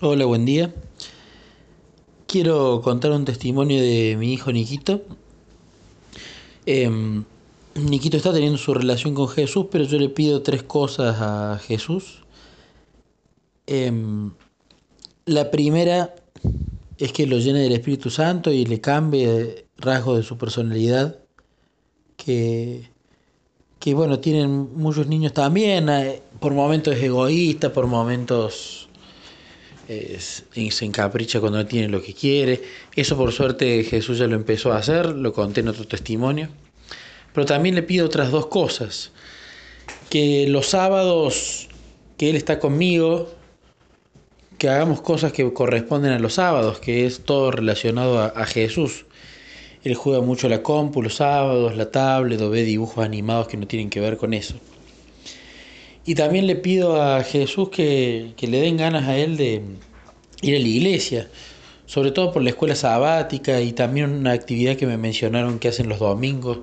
Hola, buen día. Quiero contar un testimonio de mi hijo Niquito. Em, Niquito está teniendo su relación con Jesús, pero yo le pido tres cosas a Jesús. Em, la primera es que lo llene del Espíritu Santo y le cambie rasgos de su personalidad, que, que bueno, tienen muchos niños también, eh, por momentos es egoísta, por momentos se encapricha cuando no tiene lo que quiere. Eso por suerte Jesús ya lo empezó a hacer, lo conté en otro testimonio. Pero también le pido otras dos cosas. Que los sábados que Él está conmigo, que hagamos cosas que corresponden a los sábados, que es todo relacionado a, Jesús. Él juega mucho la compu los sábados, la tablet, o ve dibujos animados que no tienen que ver con eso. Y también le pido a Jesús que, le den ganas a él de ir a la iglesia, sobre todo por la escuela sabática y también una actividad que me mencionaron que hacen los domingos,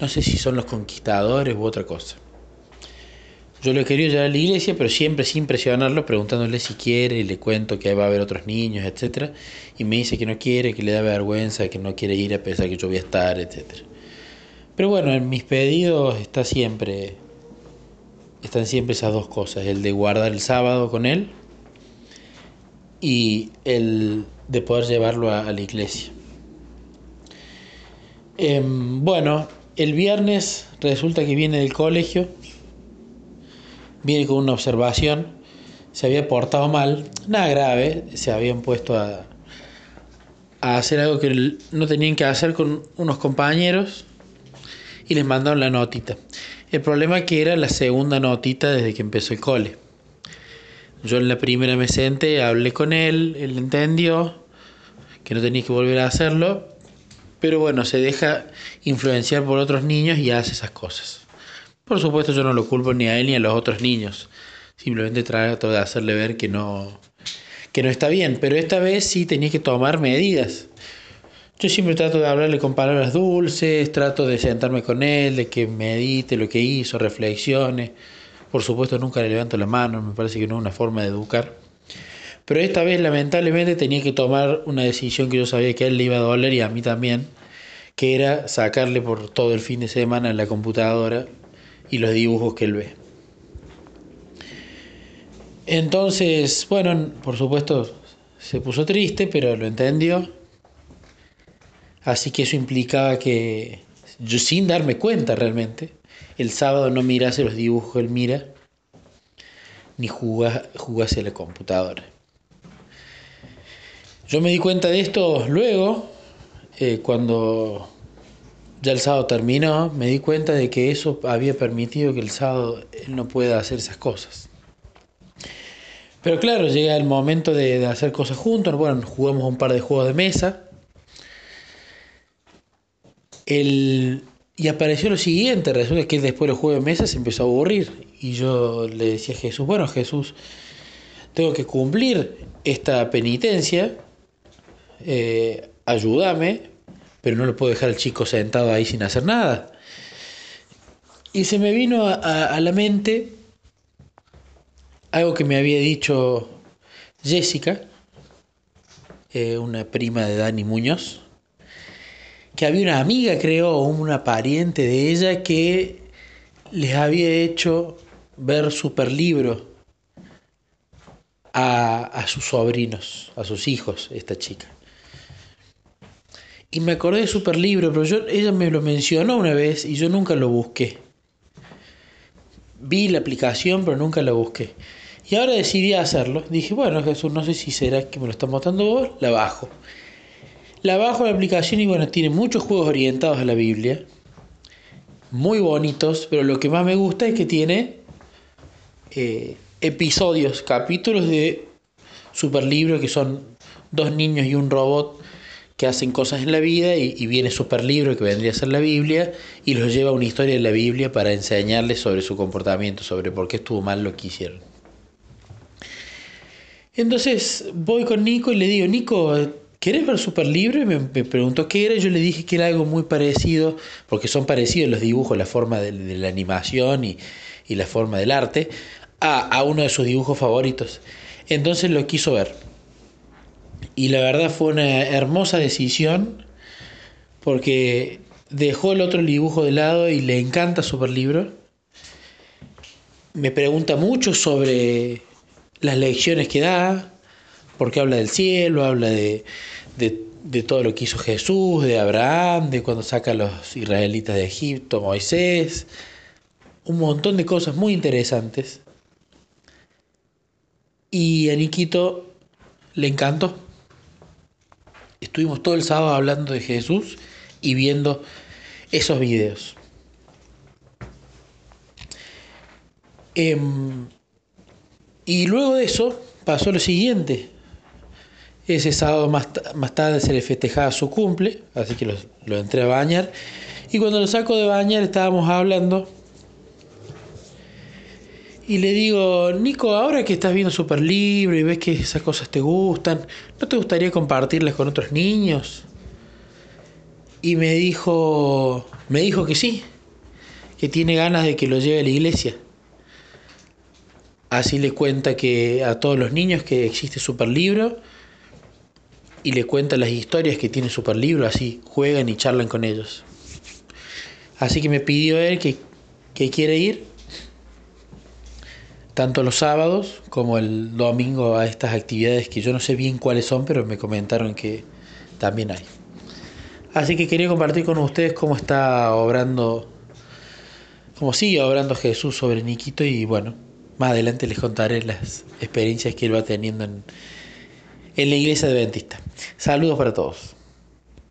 no sé si son los conquistadores u otra cosa. Yo lo he querido llevar a la iglesia, pero siempre sin presionarlo, preguntándole si quiere, y le cuento que va a haber otros niños, etc. Y me dice que no quiere, que le da vergüenza, que no quiere ir a pesar que yo voy a estar, etc. Pero bueno, en mis pedidos está siempre están siempre esas dos cosas, el de guardar el sábado con él y el de poder llevarlo a, la iglesia. Em, bueno, el viernes resulta que viene del colegio, viene con una observación, se había portado mal, nada grave, se habían puesto a, hacer algo que no tenían que hacer con unos compañeros y les mandaron la notita. El problema que era la segunda notita desde que empezó el cole. Yo en la primera me senté, hablé con él, él entendió que no tenía que volver a hacerlo, pero bueno, se deja influenciar por otros niños y hace esas cosas. Por supuesto yo no lo culpo ni a él ni a los otros niños, simplemente trato de hacerle ver que no, que no está bien, pero esta vez sí tenía que tomar medidas. Yo siempre trato de hablarle con palabras dulces, trato de sentarme con él, de que medite lo que hizo, reflexione. Por supuesto nunca le levanto la mano, me parece que no es una forma de educar. Pero esta vez lamentablemente tenía que tomar una decisión que yo sabía que él le iba a doler y a mí también, que era sacarle por todo el fin de semana en la computadora y los dibujos que él ve. Entonces, bueno, por supuesto se puso triste, pero lo entendió Así que eso implicaba que yo sin darme cuenta realmente, el sábado no mirase los dibujos él mira, ni jugase la computadora. Yo me di cuenta de esto luego, eh, cuando ya el sábado terminó, me di cuenta de que eso había permitido que el sábado él no pueda hacer esas cosas. Pero claro, llega el momento de, de hacer cosas juntos, bueno, jugamos un par de juegos de mesa, el, y apareció lo siguiente, resulta que después del juego de mesa se empezó a aburrir. Y yo le decía a Jesús, bueno Jesús, tengo que cumplir esta penitencia, eh, ayúdame, pero no lo puedo dejar al chico sentado ahí sin hacer nada. Y se me vino a, la mente algo que me había dicho Jessica, eh, una prima de Dani Muñoz, que había una amiga, creo, o una pariente de ella que les había hecho ver superlibro a, a sus sobrinos, a sus hijos, esta chica. Y me acordé de superlibro, pero yo, ella me lo mencionó una vez y yo nunca lo busqué. Vi la aplicación, pero nunca la busqué. Y ahora decidí hacerlo. Dije, bueno, Jesús, no sé si será que me lo está mostrando vos, la bajo. La bajo la aplicación y bueno, tiene muchos juegos orientados a la Biblia. Muy bonitos, pero lo que más me gusta es que tiene eh, episodios, capítulos de Superlibro que son dos niños y un robot que hacen cosas en la vida y, y viene Superlibro que vendría a ser la Biblia y los lleva a una historia de la Biblia para enseñarles sobre su comportamiento, sobre por qué estuvo mal lo que hicieron. Entonces voy con Nico y le digo, Nico, ¿Querés ver Super Libre? Me, preguntó qué era. Yo le dije que era algo muy parecido, porque son parecidos los dibujos, la forma de, la animación y, la forma del arte, a, uno de sus dibujos favoritos. Entonces lo quiso ver. y la verdad fue una hermosa decisión porque dejó el otro dibujo de lado y le encanta Superlibro. Me pregunta mucho sobre las lecciones que da, porque habla del cielo, habla de, de, todo lo que hizo Jesús, de Abraham, de cuando saca a los israelitas de Egipto, Moisés, un montón de cosas muy interesantes. Y a Niquito le encantó. Estuvimos todo el sábado hablando de Jesús y viendo esos videos. Em, y luego de eso pasó lo siguiente. Ese sábado más, más tarde se le festejaba su cumple, así que lo, entré a bañar. Y cuando lo saco de bañar estábamos hablando. Y le digo, Nico, ahora que estás viendo Super Libre y ves que esas cosas te gustan, ¿no te gustaría compartirlas con otros niños? Y me dijo, me dijo que sí, que tiene ganas de que lo lleve a la iglesia. Así le cuenta que a todos los niños que existe Superlibro y le cuenta las historias que tiene Superlibro, así juegan y charlan con ellos. Así que me pidió él que, que quiere ir tanto los sábados como el domingo a estas actividades que yo no sé bien cuáles son, pero me comentaron que también hay. Así que quería compartir con ustedes cómo está obrando, cómo sigue obrando Jesús sobre Niquito y bueno, más adelante les contaré las experiencias que él va teniendo en, en la iglesia adventista. Saludos para todos.